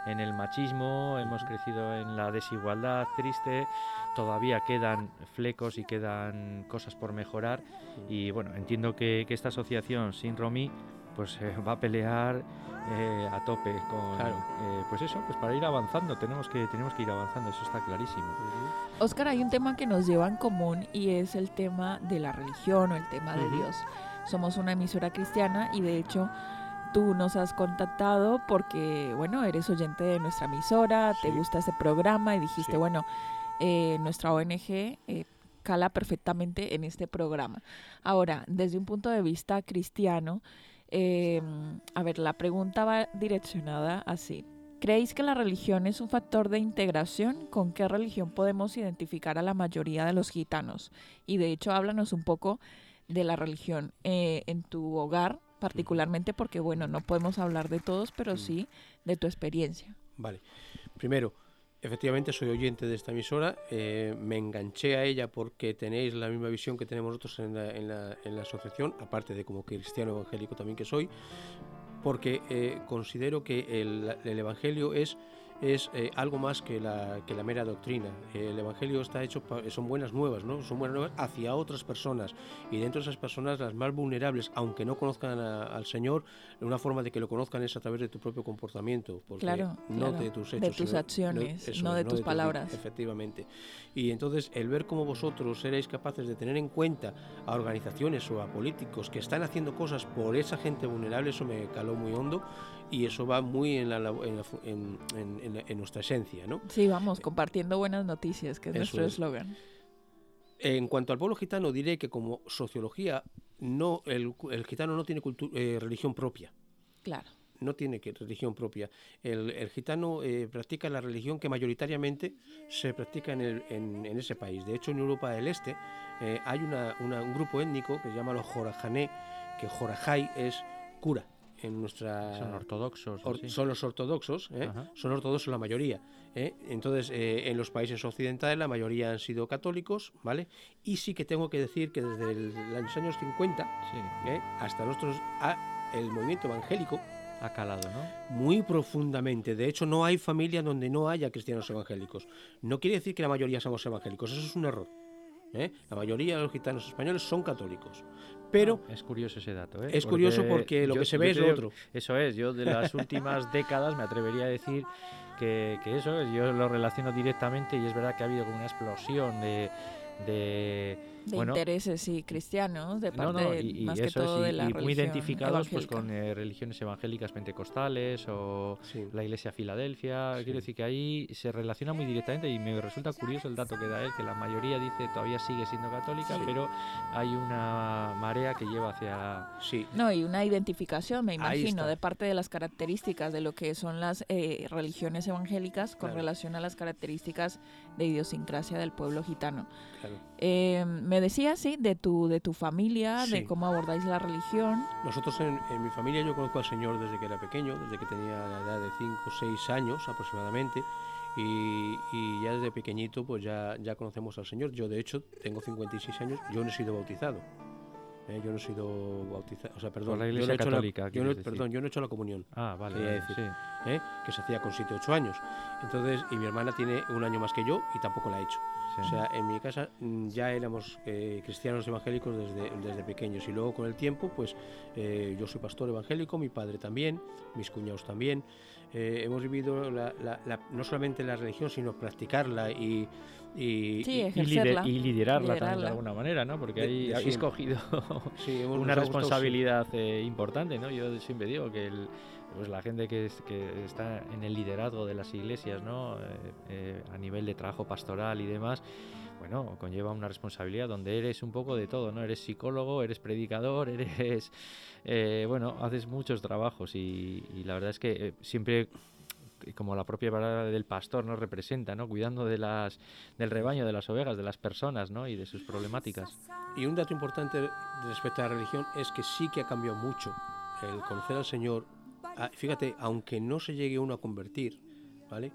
en el machismo, hemos crecido en la desigualdad triste, todavía quedan flecos y quedan cosas por mejorar. Y bueno, entiendo que, esta asociación sin Romy pues eh, va a pelear eh, a tope con eh, pues eso pues para ir avanzando tenemos que tenemos que ir avanzando eso está clarísimo. Oscar hay un tema que nos lleva en común y es el tema de la religión o el tema de Dios. Somos una emisora cristiana y de hecho tú nos has contactado porque, bueno, eres oyente de nuestra emisora, te gusta ese programa y dijiste, bueno, eh, nuestra ONG eh, cala perfectamente en este programa. Ahora, desde un punto de vista cristiano, em, a ver, la pregunta va direccionada así. ¿Creéis que la religión es un factor de integración? ¿Con qué religión podemos identificar a la mayoría de los gitanos? Y de hecho, háblanos un poco de la religión eh, en tu hogar, particularmente porque, bueno, no podemos hablar de todos, pero mm. sí de tu experiencia. Vale. Primero, efectivamente soy oyente de esta emisora, eh, me enganché a ella porque tenéis la misma visión que tenemos nosotros en la, en la, en la asociación, aparte de como cristiano evangélico también que soy, porque eh, considero que el, el Evangelio es es eh, algo más que la, que la mera doctrina. El Evangelio está hecho, son buenas nuevas, ¿no? Son buenas nuevas hacia otras personas. Y dentro de esas personas, las más vulnerables, aunque no conozcan al Señor, una forma de que lo conozcan es a través de tu propio comportamiento. Porque claro, no de tus hechos. De tus acciones, no, de tus palabras. efectivamente. Y entonces, el ver cómo vosotros seréis capaces de tener en cuenta a organizaciones o a políticos que están haciendo cosas por esa gente vulnerable, eso me caló muy hondo y eso va muy en, la, en, en, nuestra esencia, ¿no? Sí, vamos, compartiendo buenas noticias, que es nuestro eslogan. En cuanto al pueblo gitano, diré que como sociología, no el, el gitano no tiene eh, religión propia. Claro. No tiene que, religión propia. El, el gitano eh, practica la religión que mayoritariamente se practica en, el, en, ese país. De hecho, en Europa del Este eh, hay una, un grupo étnico que se llama los Jorajané, que Jorajay es cura en nuestra son ortodoxos son los ortodoxos ¿eh? son ortodoxos la mayoría ¿eh? entonces eh, en los países occidentales la mayoría han sido católicos vale y sí que tengo que decir que desde los años 50 hasta nosotros el movimiento evangélico ha calado, ¿no? Muy profundamente. De hecho, no hay familia donde no haya cristianos evangélicos. No quiere decir que la mayoría somos evangélicos, eso es un error. La mayoría de los gitanos españoles son católicos. Pero es curioso ese dato. ¿eh? Es curioso porque lo que se ve es lo otro. Eso es, yo de las últimas décadas me atrevería a decir que, que eso, yo lo relaciono directamente y es verdad que ha habido como una explosión de de, intereses y cristianos de parte más que todo de la y muy identificados pues con eh, religiones evangélicas pentecostales o la iglesia Filadelfia. Quiero decir que ahí se relaciona muy directamente y me resulta curioso el dato que da él que la mayoría dice todavía sigue siendo católica pero hay una marea que lleva hacia sí. No y una identificación me imagino de parte de las características de lo que son las eh, religiones evangélicas con relación a las características de idiosincrasia del pueblo gitano. Eh, me decías, sí, de tu, de tu familia, de cómo abordáis la religión. Nosotros en, mi familia yo conozco al Señor desde que era pequeño, desde que tenía la edad de 5 o 6 años aproximadamente. Y, ya desde pequeñito pues ya, ya conocemos al Señor. Yo de hecho tengo 56 años, yo no he sido bautizado. Eh, yo no he sido bautizado, o sea, perdón, la iglesia yo no católica, yo perdón, yo no he hecho la comunión. Ah, vale, decir, ¿eh? que se hacía con 7 8 años. Entonces, y mi hermana tiene un año más que yo y tampoco la ha hecho. O sea, en mi casa mm, ya éramos eh, cristianos evangélicos desde, desde pequeños y luego con el tiempo, pues eh, yo soy pastor evangélico, mi padre también, mis cuñados también. Eh, hemos vivido no solamente la religión, sino practicarla y, y, liderarla, también de alguna manera, ¿no? Porque ahí habéis cogido una responsabilidad eh, importante, ¿no? Yo siempre digo que pues la gente que, que, está en el liderazgo de las iglesias, ¿no? Eh, eh, a nivel de trabajo pastoral y demás, bueno, conlleva una responsabilidad donde eres un poco de todo, ¿no? Eres psicólogo, eres predicador, eres, bueno, haces muchos trabajos y, la verdad es que siempre como la propia palabra del pastor nos representa, ¿no? Cuidando del rebaño, de las ovejas, de las personas, ¿no? Y de sus problemáticas. Y un dato importante respecto a la religión es que sí que ha cambiado mucho. El conocer al Señor, ah, fíjate, aunque no se llegue uno a convertir, ¿vale?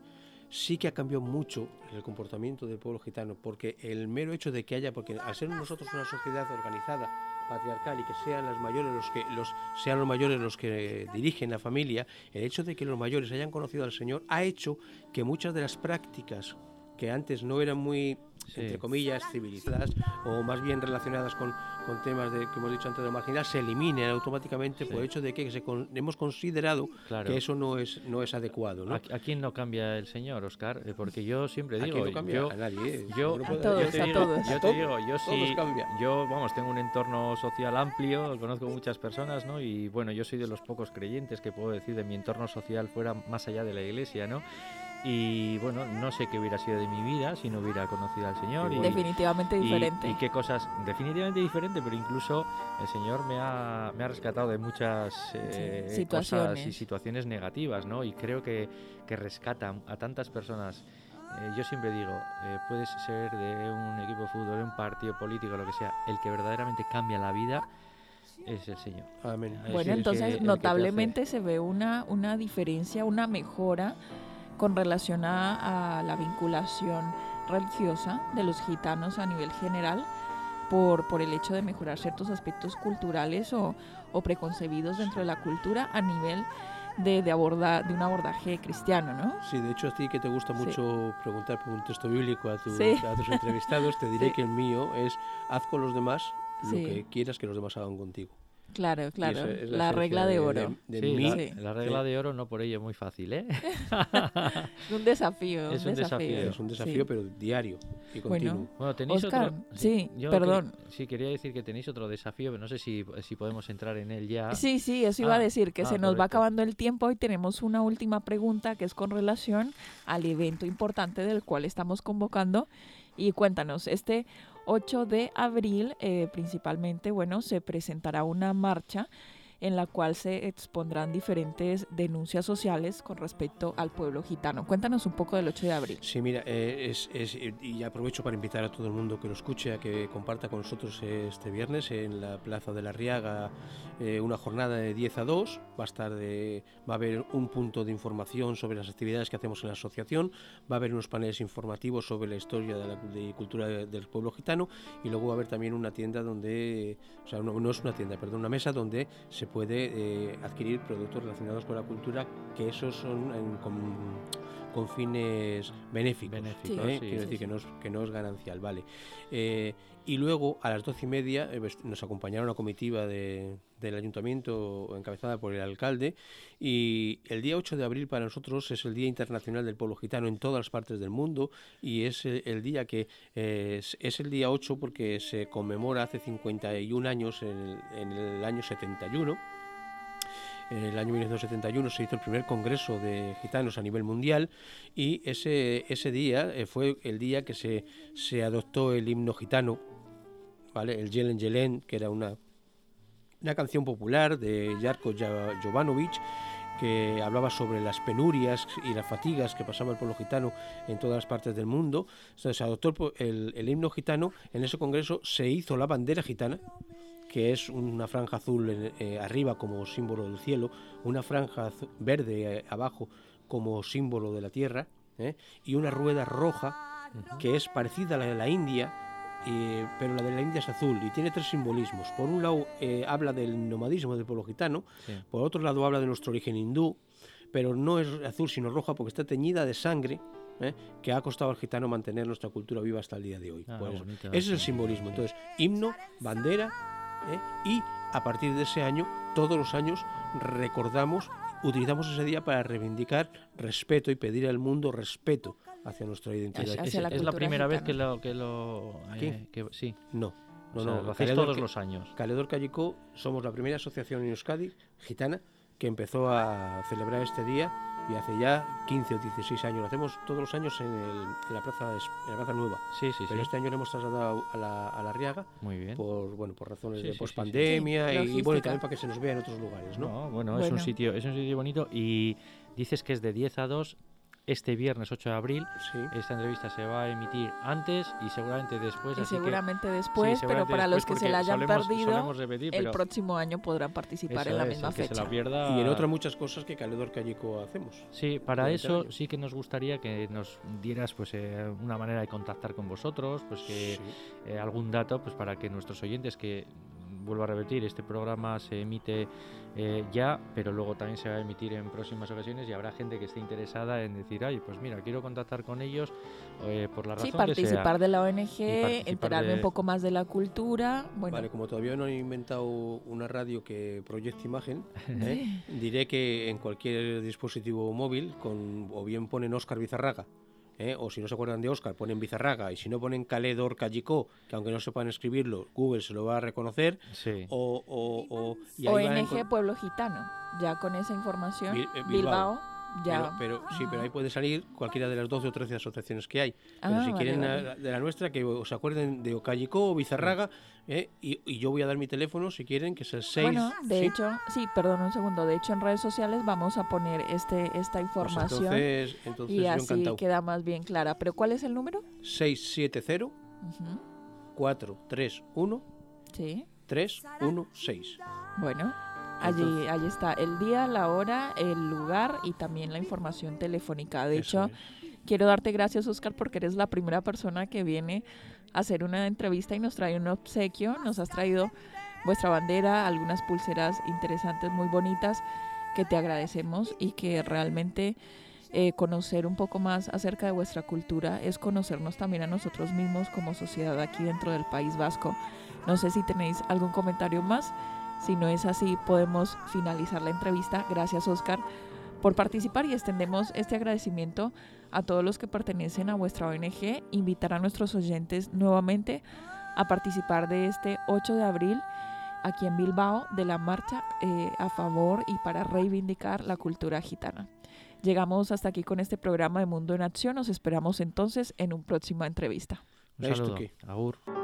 Sí que ha cambiado mucho el comportamiento del pueblo gitano, porque el mero hecho de que haya, porque al ser nosotros una sociedad organizada, patriarcal y que sean las mayores los que los sean los mayores los que dirigen la familia, el hecho de que los mayores hayan conocido al Señor ha hecho que muchas de las prácticas que antes no eran muy entre comillas, civilizadas o más bien relacionadas con, con temas de, que hemos dicho antes de marginal, se eliminen automáticamente por el hecho de que se hemos considerado que eso no es, no es adecuado. ¿no? ¿A, quién no cambia el Señor, Oscar? Eh, porque yo siempre digo... ¿A no cambia? Yo, a nadie. ¿eh? Yo, a todos, te digo, a todos. Yo te digo, yo sí... Yo, vamos, tengo un entorno social amplio, conozco muchas personas, ¿no? Y bueno, yo soy de los pocos creyentes que puedo decir de mi entorno social fuera más allá de la iglesia, ¿no? Y bueno, no sé qué hubiera sido de mi vida si no hubiera conocido al Señor. Y, definitivamente diferente. Y, qué cosas, definitivamente diferente, pero incluso el Señor me ha, me ha rescatado de muchas eh, situaciones. Cosas y situaciones negativas, ¿no? Y creo que, que rescata a tantas personas. Eh, yo siempre digo, eh, puedes ser de un equipo de fútbol, de un partido político, lo que sea, el que verdaderamente cambia la vida es el Señor. Amén. Bueno, entonces notablemente se ve una, una diferencia, una mejora con relación a, la vinculación religiosa de los gitanos a nivel general por, por el hecho de mejorar ciertos aspectos culturales o, o preconcebidos dentro de la cultura a nivel de, de, abordar, de un abordaje cristiano, ¿no? Sí, de hecho a ti que te gusta mucho preguntar por un texto bíblico a, tus entrevistados, te diré que el mío es haz con los demás lo que quieras que los demás hagan contigo. Claro, claro. la, regla de, oro. la, regla de oro no por ello es muy fácil, ¿eh? es un desafío. Es un desafío. Es un desafío, pero diario y continuo. Bueno, tenéis otro. Sí, perdón. sí, quería decir que tenéis otro desafío, pero no sé si, si podemos entrar en él ya. Sí, sí, eso iba a ah, decir, que se ah, nos va acabando el tiempo y tenemos una última pregunta que es con relación al evento importante del cual estamos convocando. Y cuéntanos, este 8 de abril, eh, principalmente, bueno, se presentará una marcha en la cual se expondrán diferentes denuncias sociales con respecto al pueblo gitano. Cuéntanos un poco del 8 de abril. Sí, mira, eh, es, y aprovecho para invitar a todo el mundo que lo escuche a que comparta con nosotros este viernes en la Plaza de la Riaga eh, una jornada de 10 a 2. Va a, estar de, va a haber un punto de información sobre las actividades que hacemos en la asociación, va a haber unos paneles informativos sobre la historia de la cultura del pueblo gitano y luego va a haber también una tienda donde, o sea, no, no es una tienda, perdón, una mesa donde se puede eh, adquirir productos relacionados con la cultura, que esos son con, fines benéficos, ¿eh? quiero decir que no, es, que no es ganancial, vale. Eh, y luego a las doce y media pues, nos acompañaron una comitiva de, del ayuntamiento encabezada por el alcalde y el día 8 de abril para nosotros es el Día Internacional del Pueblo Gitano en todas las partes del mundo y es el, día que es, es, el día 8 porque se conmemora hace 51 años en en el año 71 el año 1971 se hizo el primer congreso de gitanos a nivel mundial y ese, ese día eh, fue el día que se, se adoptó el himno gitano, ¿vale? el Yelen Yelen, que era una, una canción popular de Jarko Jovanovic que hablaba sobre las penurias y las fatigas que pasaba el pueblo gitano en todas las partes del mundo. Entonces se adoptó el, el himno gitano, en ese congreso se hizo la bandera gitana, que es una franja azul eh, arriba como símbolo del cielo, una franja verde eh, abajo como símbolo de la tierra, ¿eh? y una rueda roja que es parecida a la de la India, pero la de la India es azul y tiene tres simbolismos. Por un lado habla del nomadismo del pueblo gitano, por otro lado habla de nuestro origen hindú, pero no es azul sino roja porque está teñida de sangre que ha costado al gitano mantener nuestra cultura viva hasta el día de hoy. Ah, ese es el simbolismo. Entonces, himno, bandera ¿eh? y a partir de ese año, todos los años recordamos, utilizamos ese día para reivindicar respeto y pedir al mundo respeto hacia nuestra identidad. Es, la, primera vez que lo... Que lo eh, sí. No. No, no, lo hacéis todos los años. Caledor Callicó somos la primera asociación en Euskadi gitana que empezó a celebrar este día y hace ya 15 o 16 años. Lo hacemos todos los años en, la, plaza, la Plaza Nueva. Sí, sí, Pero este año lo hemos trasladado a la, a la Riaga Muy bien. por, bueno, por razones de pospandemia y, bueno, también para que se nos vea en otros lugares. ¿no? bueno, bueno, Es, un sitio, es un sitio bonito y dices que es de 10 a 2 este viernes 8 de abril. Esta entrevista se va a emitir antes y seguramente después. Y seguramente después, pero para los que se la hayan perdido, el próximo año podrán participar en la misma fecha. Y en otras muchas cosas que Caledor Callico hacemos. Sí, para eso sí que nos gustaría que nos dieras pues eh, una manera de contactar con vosotros, pues que eh, algún dato pues para que nuestros oyentes que vuelvo a repetir, este programa se emite eh, ya, pero luego también se va a emitir en próximas ocasiones y habrá gente que esté interesada en decir, ay, pues mira, quiero contactar con ellos eh, por la razón sí, participar de la ONG, enterarme un poco más de la cultura. Bueno. Vale, como todavía no he inventado una radio que proyecte imagen, ¿eh? diré que en cualquier dispositivo móvil, con, o bien ponen Oscar Bizarraga, ¿eh? o si no se acuerdan de Oscar, ponen Bizarraga, y si no ponen Caledor Callicó, que aunque no sepan escribirlo, Google se lo va a reconocer, o, o, o ONG Pueblo Gitano, ya con esa información, eh, Bilbao pero, sí, pero ahí puede salir cualquiera de las 12 o 13 asociaciones que hay. Pero ah, si quieren de la nuestra, que os acuerden de Ocallicó o Bizarraga, ¿eh? y, yo voy a dar mi teléfono si quieren, que es el 6. Bueno, de hecho, sí, perdón un segundo. De hecho, en redes sociales vamos a poner este esta pues información. y así queda más bien clara. ¿Pero cuál es el número? 670 431 sí. 316. Bueno. Allí, allí está el día, la hora, el lugar y también la información telefónica. De hecho, quiero darte gracias, Oscar, porque eres la primera persona que viene a hacer una entrevista y nos trae un obsequio. Nos has traído vuestra bandera, algunas pulseras interesantes, muy bonitas, que te agradecemos y que realmente eh, conocer un poco más acerca de vuestra cultura es conocernos también a nosotros mismos como sociedad aquí dentro del País Vasco. No sé si tenéis algún comentario más. Si no es así, podemos finalizar la entrevista. Gracias, Oscar, por participar y extendemos este agradecimiento a todos los que pertenecen a vuestra ONG. Invitar a nuestros oyentes nuevamente a participar de este 8 de abril aquí en Bilbao de la marcha eh, a favor y para reivindicar la cultura gitana. Llegamos hasta aquí con este programa de Mundo en Acción. Nos esperamos entonces en una próxima entrevista. Un saludo. Agur.